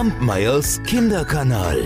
Kampmeyers Kinderkanal.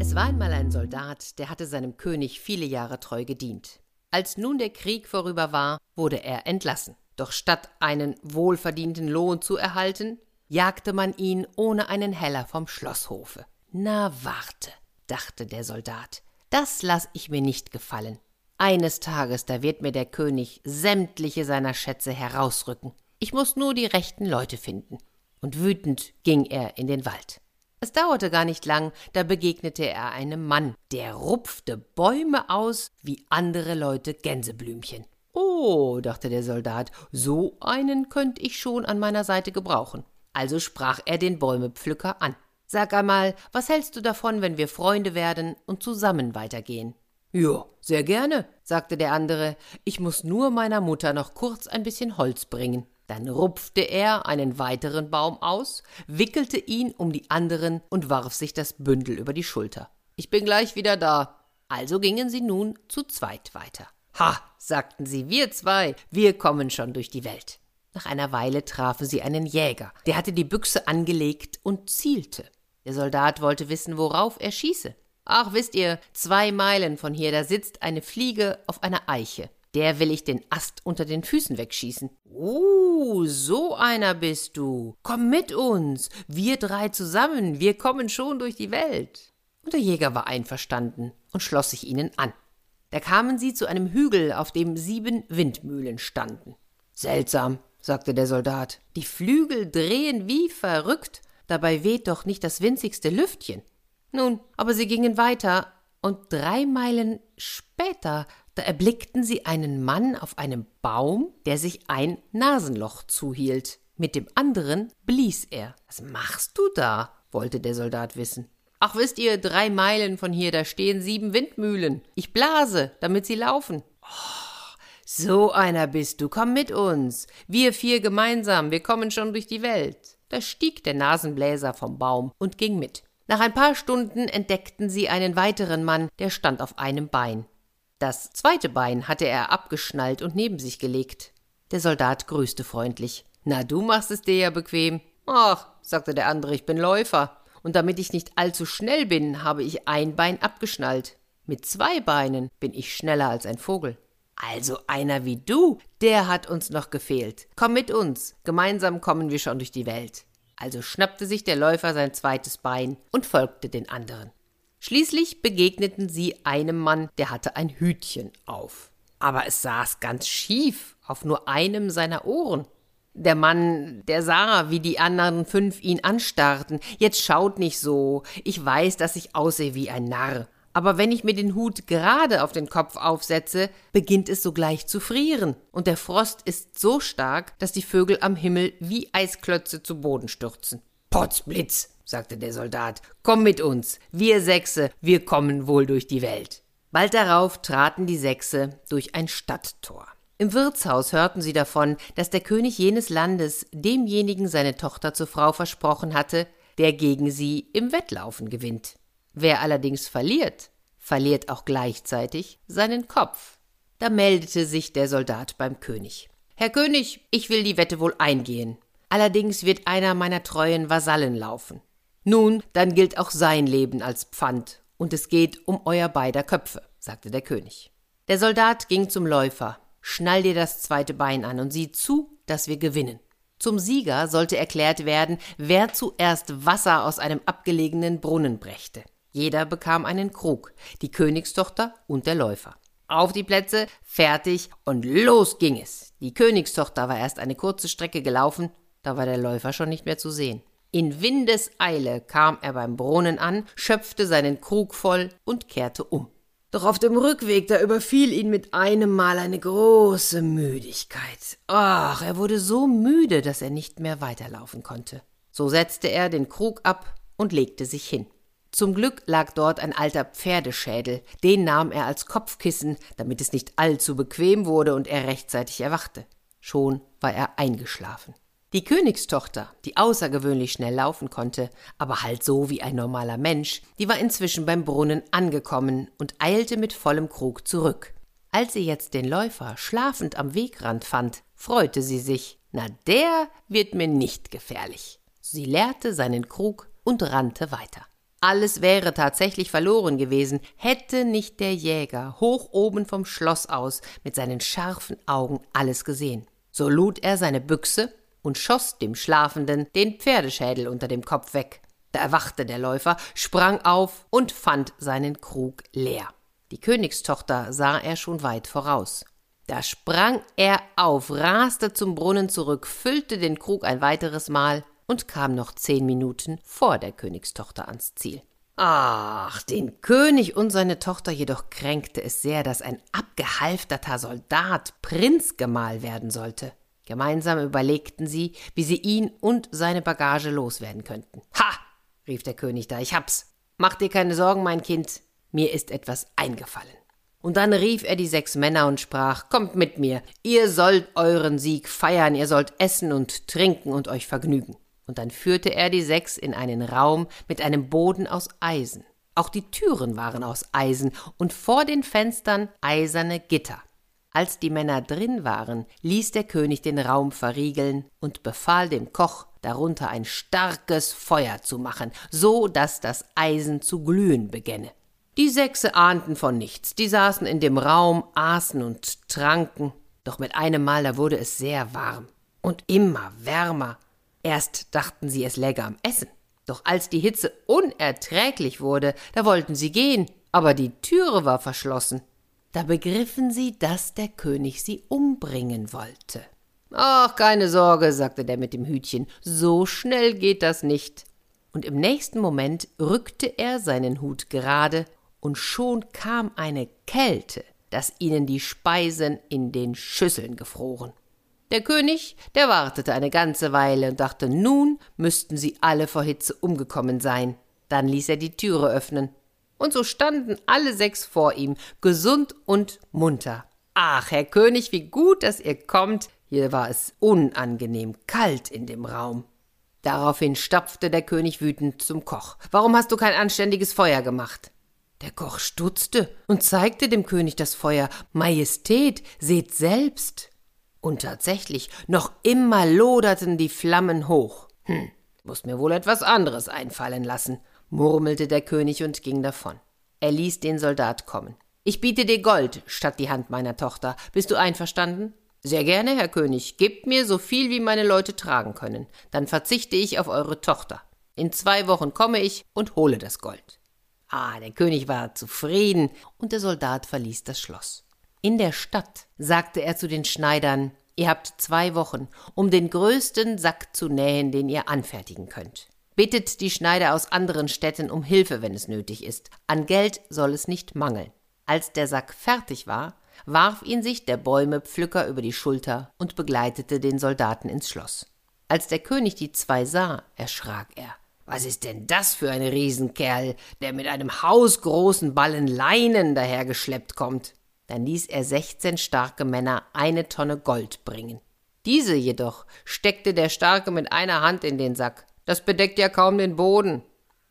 Es war einmal ein Soldat, der hatte seinem König viele Jahre treu gedient. Als nun der Krieg vorüber war, wurde er entlassen. Doch statt einen wohlverdienten Lohn zu erhalten, jagte man ihn ohne einen Heller vom Schlosshofe. Na warte, dachte der Soldat, das lass ich mir nicht gefallen. Eines Tages, da wird mir der König sämtliche seiner Schätze herausrücken. Ich muss nur die rechten Leute finden. Und wütend ging er in den Wald. Es dauerte gar nicht lang, da begegnete er einem Mann, der rupfte Bäume aus wie andere Leute Gänseblümchen. Oh, dachte der Soldat, so einen könnt ich schon an meiner Seite gebrauchen. Also sprach er den Bäumepflücker an. Sag einmal, was hältst du davon, wenn wir Freunde werden und zusammen weitergehen? Ja, sehr gerne, sagte der andere. Ich muss nur meiner Mutter noch kurz ein bisschen Holz bringen. Dann rupfte er einen weiteren Baum aus, wickelte ihn um die anderen und warf sich das Bündel über die Schulter. Ich bin gleich wieder da. Also gingen sie nun zu zweit weiter. Ha, sagten sie, wir zwei, wir kommen schon durch die Welt. Nach einer Weile trafen sie einen Jäger, der hatte die Büchse angelegt und zielte. Der Soldat wollte wissen, worauf er schieße. Ach, wisst ihr, zwei Meilen von hier, da sitzt eine Fliege auf einer Eiche. Der will ich den Ast unter den Füßen wegschießen. Uh, so einer bist du. Komm mit uns. Wir drei zusammen, wir kommen schon durch die Welt. Und der Jäger war einverstanden und schloss sich ihnen an. Da kamen sie zu einem Hügel, auf dem sieben Windmühlen standen. Seltsam, sagte der Soldat. Die Flügel drehen wie verrückt, dabei weht doch nicht das winzigste Lüftchen. Nun, aber sie gingen weiter, und drei Meilen später, da erblickten sie einen Mann auf einem Baum, der sich ein Nasenloch zuhielt. Mit dem anderen blies er. Was machst du da? wollte der Soldat wissen. Ach, wisst ihr, drei Meilen von hier, da stehen sieben Windmühlen. Ich blase, damit sie laufen. Oh, so einer bist du, komm mit uns. Wir vier gemeinsam, wir kommen schon durch die Welt. Da stieg der Nasenbläser vom Baum und ging mit. Nach ein paar Stunden entdeckten sie einen weiteren Mann, der stand auf einem Bein. Das zweite Bein hatte er abgeschnallt und neben sich gelegt. Der Soldat grüßte freundlich. Na, du machst es dir ja bequem. Ach, sagte der andere, ich bin Läufer. Und damit ich nicht allzu schnell bin, habe ich ein Bein abgeschnallt. Mit zwei Beinen bin ich schneller als ein Vogel. Also einer wie du, der hat uns noch gefehlt. Komm mit uns, gemeinsam kommen wir schon durch die Welt. Also schnappte sich der Läufer sein zweites Bein und folgte den anderen. Schließlich begegneten sie einem Mann, der hatte ein Hütchen auf. Aber es saß ganz schief auf nur einem seiner Ohren. Der Mann, der sah, wie die anderen fünf ihn anstarrten. Jetzt schaut nicht so. Ich weiß, dass ich aussehe wie ein Narr aber wenn ich mir den Hut gerade auf den Kopf aufsetze, beginnt es sogleich zu frieren, und der Frost ist so stark, dass die Vögel am Himmel wie Eisklötze zu Boden stürzen. Potzblitz, sagte der Soldat, komm mit uns, wir Sechse, wir kommen wohl durch die Welt. Bald darauf traten die Sechse durch ein Stadttor. Im Wirtshaus hörten sie davon, dass der König jenes Landes demjenigen seine Tochter zur Frau versprochen hatte, der gegen sie im Wettlaufen gewinnt. Wer allerdings verliert, verliert auch gleichzeitig seinen Kopf. Da meldete sich der Soldat beim König. Herr König, ich will die Wette wohl eingehen. Allerdings wird einer meiner treuen Vasallen laufen. Nun, dann gilt auch sein Leben als Pfand, und es geht um euer beider Köpfe, sagte der König. Der Soldat ging zum Läufer. Schnall dir das zweite Bein an und sieh zu, dass wir gewinnen. Zum Sieger sollte erklärt werden, wer zuerst Wasser aus einem abgelegenen Brunnen brächte. Jeder bekam einen Krug, die Königstochter und der Läufer. Auf die Plätze, fertig und los ging es. Die Königstochter war erst eine kurze Strecke gelaufen, da war der Läufer schon nicht mehr zu sehen. In Windeseile kam er beim Brunnen an, schöpfte seinen Krug voll und kehrte um. Doch auf dem Rückweg, da überfiel ihn mit einem Mal eine große Müdigkeit. Ach, er wurde so müde, dass er nicht mehr weiterlaufen konnte. So setzte er den Krug ab und legte sich hin. Zum Glück lag dort ein alter Pferdeschädel, den nahm er als Kopfkissen, damit es nicht allzu bequem wurde und er rechtzeitig erwachte. Schon war er eingeschlafen. Die Königstochter, die außergewöhnlich schnell laufen konnte, aber halt so wie ein normaler Mensch, die war inzwischen beim Brunnen angekommen und eilte mit vollem Krug zurück. Als sie jetzt den Läufer schlafend am Wegrand fand, freute sie sich. Na, der wird mir nicht gefährlich. Sie leerte seinen Krug und rannte weiter. Alles wäre tatsächlich verloren gewesen, hätte nicht der Jäger hoch oben vom Schloss aus mit seinen scharfen Augen alles gesehen. So lud er seine Büchse und schoss dem Schlafenden den Pferdeschädel unter dem Kopf weg. Da erwachte der Läufer, sprang auf und fand seinen Krug leer. Die Königstochter sah er schon weit voraus. Da sprang er auf, raste zum Brunnen zurück, füllte den Krug ein weiteres Mal und kam noch zehn Minuten vor der Königstochter ans Ziel. Ach, den König und seine Tochter jedoch kränkte es sehr, dass ein abgehalfterter Soldat Prinzgemahl werden sollte. Gemeinsam überlegten sie, wie sie ihn und seine Bagage loswerden könnten. Ha! rief der König da, ich hab's. Mach dir keine Sorgen, mein Kind, mir ist etwas eingefallen. Und dann rief er die sechs Männer und sprach, Kommt mit mir, ihr sollt euren Sieg feiern, ihr sollt essen und trinken und euch vergnügen. Und dann führte er die sechs in einen Raum mit einem Boden aus Eisen. Auch die Türen waren aus Eisen und vor den Fenstern eiserne Gitter. Als die Männer drin waren, ließ der König den Raum verriegeln und befahl dem Koch, darunter ein starkes Feuer zu machen, so dass das Eisen zu glühen begänne. Die Sechse ahnten von nichts, die saßen in dem Raum, aßen und tranken, doch mit einem Mal da wurde es sehr warm und immer wärmer. Erst dachten sie, es läge am Essen, doch als die Hitze unerträglich wurde, da wollten sie gehen, aber die Türe war verschlossen. Da begriffen sie, dass der König sie umbringen wollte. Ach, keine Sorge, sagte der mit dem Hütchen, so schnell geht das nicht. Und im nächsten Moment rückte er seinen Hut gerade, und schon kam eine Kälte, dass ihnen die Speisen in den Schüsseln gefroren. Der König, der wartete eine ganze Weile und dachte, nun müssten sie alle vor Hitze umgekommen sein. Dann ließ er die Türe öffnen und so standen alle sechs vor ihm, gesund und munter. Ach, Herr König, wie gut, dass ihr kommt. Hier war es unangenehm kalt in dem Raum. Daraufhin stapfte der König wütend zum Koch. Warum hast du kein anständiges Feuer gemacht? Der Koch stutzte und zeigte dem König das Feuer. Majestät, seht selbst. Und tatsächlich, noch immer loderten die Flammen hoch. Hm, muss mir wohl etwas anderes einfallen lassen murmelte der König und ging davon. Er ließ den Soldat kommen. Ich biete dir Gold statt die Hand meiner Tochter. Bist du einverstanden? Sehr gerne, Herr König. Gebt mir so viel, wie meine Leute tragen können. Dann verzichte ich auf eure Tochter. In zwei Wochen komme ich und hole das Gold. Ah, der König war zufrieden, und der Soldat verließ das Schloss. In der Stadt sagte er zu den Schneidern Ihr habt zwei Wochen, um den größten Sack zu nähen, den ihr anfertigen könnt. Bittet die Schneider aus anderen Städten um Hilfe, wenn es nötig ist. An Geld soll es nicht mangeln. Als der Sack fertig war, warf ihn sich der Bäumepflücker über die Schulter und begleitete den Soldaten ins Schloss. Als der König die zwei sah, erschrak er. Was ist denn das für ein Riesenkerl, der mit einem hausgroßen Ballen Leinen dahergeschleppt kommt? Dann ließ er sechzehn starke Männer eine Tonne Gold bringen. Diese jedoch steckte der Starke mit einer Hand in den Sack, das bedeckt ja kaum den Boden.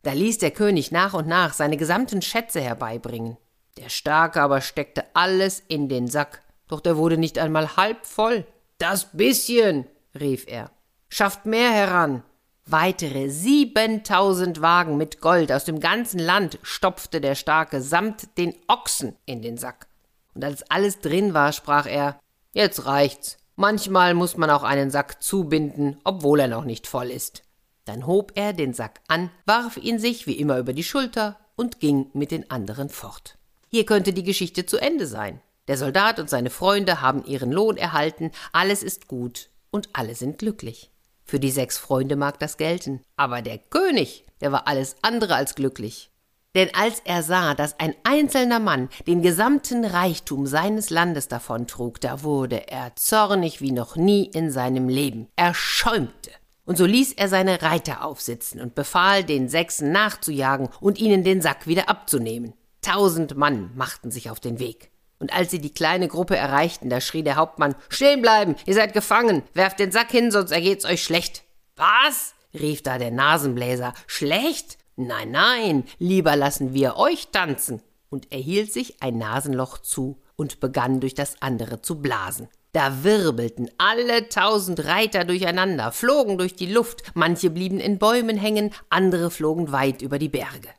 Da ließ der König nach und nach seine gesamten Schätze herbeibringen. Der Starke aber steckte alles in den Sack, doch der wurde nicht einmal halb voll. Das bisschen, rief er. Schafft mehr heran. Weitere siebentausend Wagen mit Gold aus dem ganzen Land stopfte der Starke samt den Ochsen in den Sack. Und als alles drin war, sprach er Jetzt reicht's. Manchmal muss man auch einen Sack zubinden, obwohl er noch nicht voll ist. Dann hob er den Sack an, warf ihn sich wie immer über die Schulter und ging mit den anderen fort. Hier könnte die Geschichte zu Ende sein. Der Soldat und seine Freunde haben ihren Lohn erhalten, alles ist gut und alle sind glücklich. Für die sechs Freunde mag das gelten, aber der König, der war alles andere als glücklich. Denn als er sah, dass ein einzelner Mann den gesamten Reichtum seines Landes davontrug, da wurde er zornig wie noch nie in seinem Leben. Er schäumte. Und so ließ er seine Reiter aufsitzen und befahl, den Sechsen nachzujagen und ihnen den Sack wieder abzunehmen. Tausend Mann machten sich auf den Weg. Und als sie die kleine Gruppe erreichten, da schrie der Hauptmann Stehen bleiben, ihr seid gefangen, werft den Sack hin, sonst ergeht's euch schlecht. Was? rief da der Nasenbläser. Schlecht? Nein, nein, lieber lassen wir euch tanzen. Und er hielt sich ein Nasenloch zu und begann durch das andere zu blasen. Da wirbelten alle tausend Reiter durcheinander, flogen durch die Luft, manche blieben in Bäumen hängen, andere flogen weit über die Berge.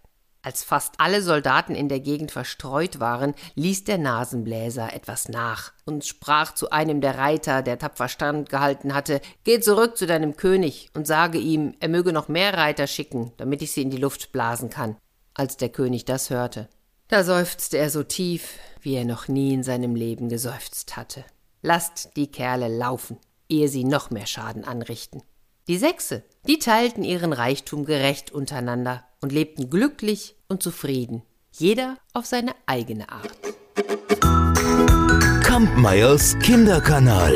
Als fast alle Soldaten in der Gegend verstreut waren, ließ der Nasenbläser etwas nach und sprach zu einem der Reiter, der tapfer Stand gehalten hatte Geh zurück zu deinem König und sage ihm, er möge noch mehr Reiter schicken, damit ich sie in die Luft blasen kann. Als der König das hörte, da seufzte er so tief, wie er noch nie in seinem Leben geseufzt hatte. Lasst die Kerle laufen, ehe sie noch mehr Schaden anrichten. Die Sechse, die teilten ihren Reichtum gerecht untereinander und lebten glücklich und zufrieden, jeder auf seine eigene Art. Kampmeyers Kinderkanal.